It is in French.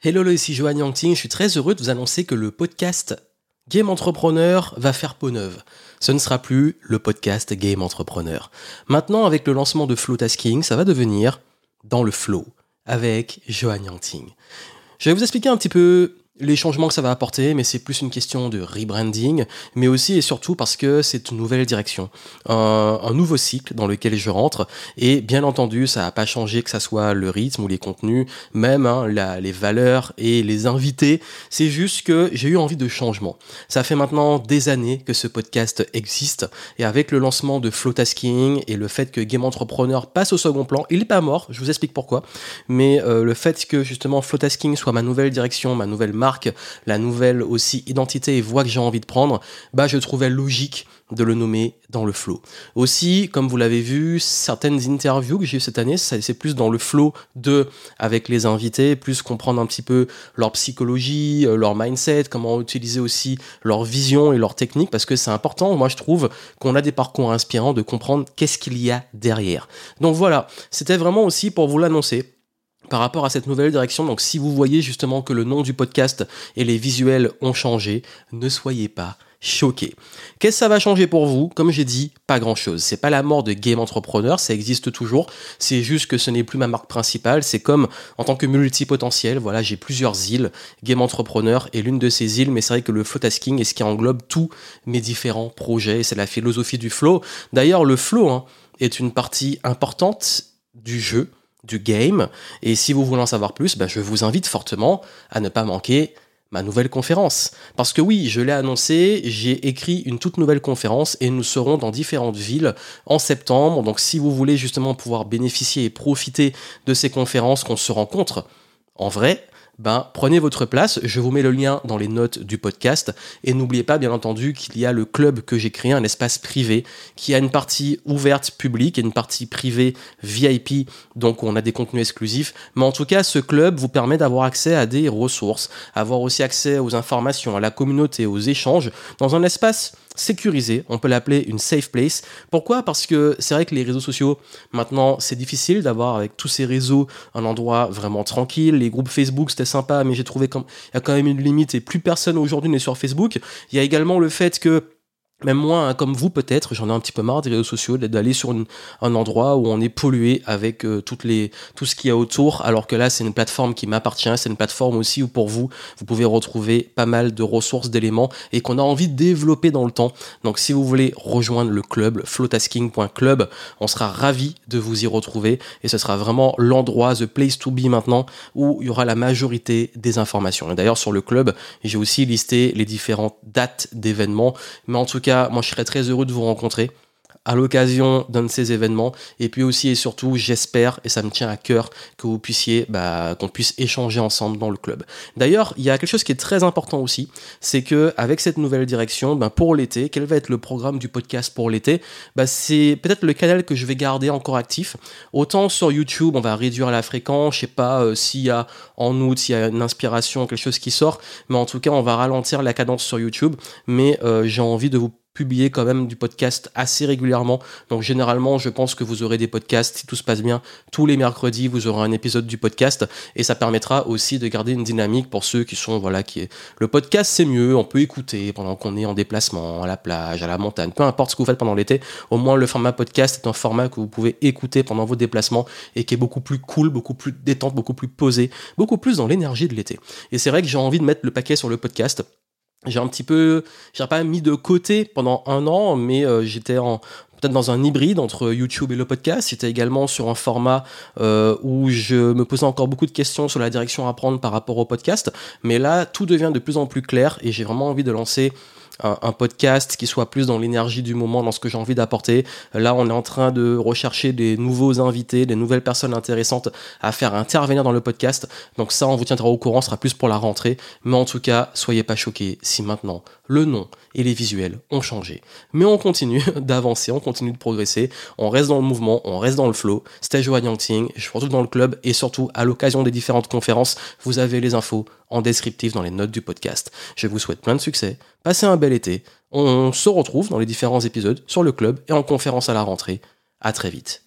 Hello, ici Johan Yangting. Je suis très heureux de vous annoncer que le podcast Game Entrepreneur va faire peau neuve. Ce ne sera plus le podcast Game Entrepreneur. Maintenant, avec le lancement de Flow Tasking, ça va devenir dans le flow avec Johan Yangting. Je vais vous expliquer un petit peu les changements que ça va apporter, mais c'est plus une question de rebranding, mais aussi et surtout parce que c'est une nouvelle direction, un, nouveau cycle dans lequel je rentre, et bien entendu, ça n'a pas changé que ça soit le rythme ou les contenus, même hein, les valeurs et les invités, c'est juste que j'ai eu envie de changement. Ça fait maintenant des années que ce podcast existe, et avec le lancement de Flowtasking et le fait que Game Entrepreneur passe au second plan, il n'est pas mort, je vous explique pourquoi, mais euh, le fait que justement Flowtasking soit ma nouvelle direction, ma nouvelle marque, la nouvelle aussi identité et voix que j'ai envie de prendre, bah je trouvais logique de le nommer dans le flow. Aussi, comme vous l'avez vu, certaines interviews que j'ai eues cette année, c'est plus dans le flow de avec les invités, plus comprendre un petit peu leur psychologie, euh, leur mindset, comment utiliser aussi leur vision et leur technique, parce que c'est important, moi je trouve qu'on a des parcours inspirants de comprendre qu'est-ce qu'il y a derrière. Donc voilà, c'était vraiment aussi pour vous l'annoncer par rapport à cette nouvelle direction. Donc si vous voyez justement que le nom du podcast et les visuels ont changé, ne soyez pas choqués. Qu'est-ce que ça va changer pour vous? Comme j'ai dit, pas grand-chose. C'est pas la mort de Game Entrepreneur, ça existe toujours. C'est juste que ce n'est plus ma marque principale. C'est comme en tant que multipotentiel, voilà, j'ai plusieurs îles. Game Entrepreneur est l'une de ces îles, mais c'est vrai que le flow tasking est ce qui englobe tous mes différents projets. C'est la philosophie du flow. D'ailleurs, le flow hein, est une partie importante du jeu du game. Et si vous voulez en savoir plus, ben, je vous invite fortement à ne pas manquer ma nouvelle conférence. Parce que oui, je l'ai annoncé, j'ai écrit une toute nouvelle conférence et nous serons dans différentes villes en septembre. Donc si vous voulez justement pouvoir bénéficier et profiter de ces conférences qu'on se rencontre en vrai, ben, prenez votre place. Je vous mets le lien dans les notes du podcast. Et n'oubliez pas, bien entendu, qu'il y a le club que j'ai créé, un espace privé, qui a une partie ouverte publique et une partie privée VIP. Donc, on a des contenus exclusifs. Mais en tout cas, ce club vous permet d'avoir accès à des ressources, avoir aussi accès aux informations, à la communauté, aux échanges, dans un espace sécurisé, on peut l'appeler une safe place. Pourquoi? Parce que c'est vrai que les réseaux sociaux, maintenant, c'est difficile d'avoir avec tous ces réseaux un endroit vraiment tranquille. Les groupes Facebook, c'était sympa, mais j'ai trouvé qu'il y a quand même une limite et plus personne aujourd'hui n'est sur Facebook. Il y a également le fait que même moi, hein, comme vous peut-être, j'en ai un petit peu marre des réseaux sociaux, d'aller sur un endroit où on est pollué avec euh, toutes les, tout ce qu'il y a autour, alors que là, c'est une plateforme qui m'appartient, c'est une plateforme aussi où pour vous, vous pouvez retrouver pas mal de ressources, d'éléments, et qu'on a envie de développer dans le temps. Donc si vous voulez rejoindre le club, flowtasking.club, on sera ravi de vous y retrouver, et ce sera vraiment l'endroit, the place to be maintenant, où il y aura la majorité des informations. Et d'ailleurs, sur le club, j'ai aussi listé les différentes dates d'événements, mais en tout cas, moi, je serais très heureux de vous rencontrer à l'occasion d'un de ces événements. Et puis aussi et surtout, j'espère, et ça me tient à cœur, que vous puissiez, bah, qu'on puisse échanger ensemble dans le club. D'ailleurs, il y a quelque chose qui est très important aussi, c'est que avec cette nouvelle direction, bah, pour l'été, quel va être le programme du podcast pour l'été? Bah, C'est peut-être le canal que je vais garder encore actif. Autant sur YouTube, on va réduire la fréquence, je sais pas euh, s'il y a en août, s'il y a une inspiration, quelque chose qui sort, mais en tout cas, on va ralentir la cadence sur YouTube. Mais euh, j'ai envie de vous publier quand même du podcast assez régulièrement. Donc généralement, je pense que vous aurez des podcasts, si tout se passe bien, tous les mercredis, vous aurez un épisode du podcast et ça permettra aussi de garder une dynamique pour ceux qui sont, voilà, qui est... Le podcast, c'est mieux, on peut écouter pendant qu'on est en déplacement, à la plage, à la montagne, peu importe ce que vous faites pendant l'été. Au moins, le format podcast est un format que vous pouvez écouter pendant vos déplacements et qui est beaucoup plus cool, beaucoup plus détente, beaucoup plus posé, beaucoup plus dans l'énergie de l'été. Et c'est vrai que j'ai envie de mettre le paquet sur le podcast j'ai un petit peu, j'ai pas mis de côté pendant un an, mais euh, j'étais peut-être dans un hybride entre YouTube et le podcast. J'étais également sur un format euh, où je me posais encore beaucoup de questions sur la direction à prendre par rapport au podcast. Mais là, tout devient de plus en plus clair et j'ai vraiment envie de lancer un, podcast qui soit plus dans l'énergie du moment, dans ce que j'ai envie d'apporter. Là, on est en train de rechercher des nouveaux invités, des nouvelles personnes intéressantes à faire intervenir dans le podcast. Donc ça, on vous tiendra au courant, ce sera plus pour la rentrée. Mais en tout cas, soyez pas choqués si maintenant le nom et les visuels ont changé. Mais on continue d'avancer, on continue de progresser, on reste dans le mouvement, on reste dans le flow. C'était Johan Yangting, je suis surtout dans le club et surtout à l'occasion des différentes conférences, vous avez les infos en descriptif dans les notes du podcast. Je vous souhaite plein de succès, passez un bel été, on se retrouve dans les différents épisodes sur le club et en conférence à la rentrée. À très vite.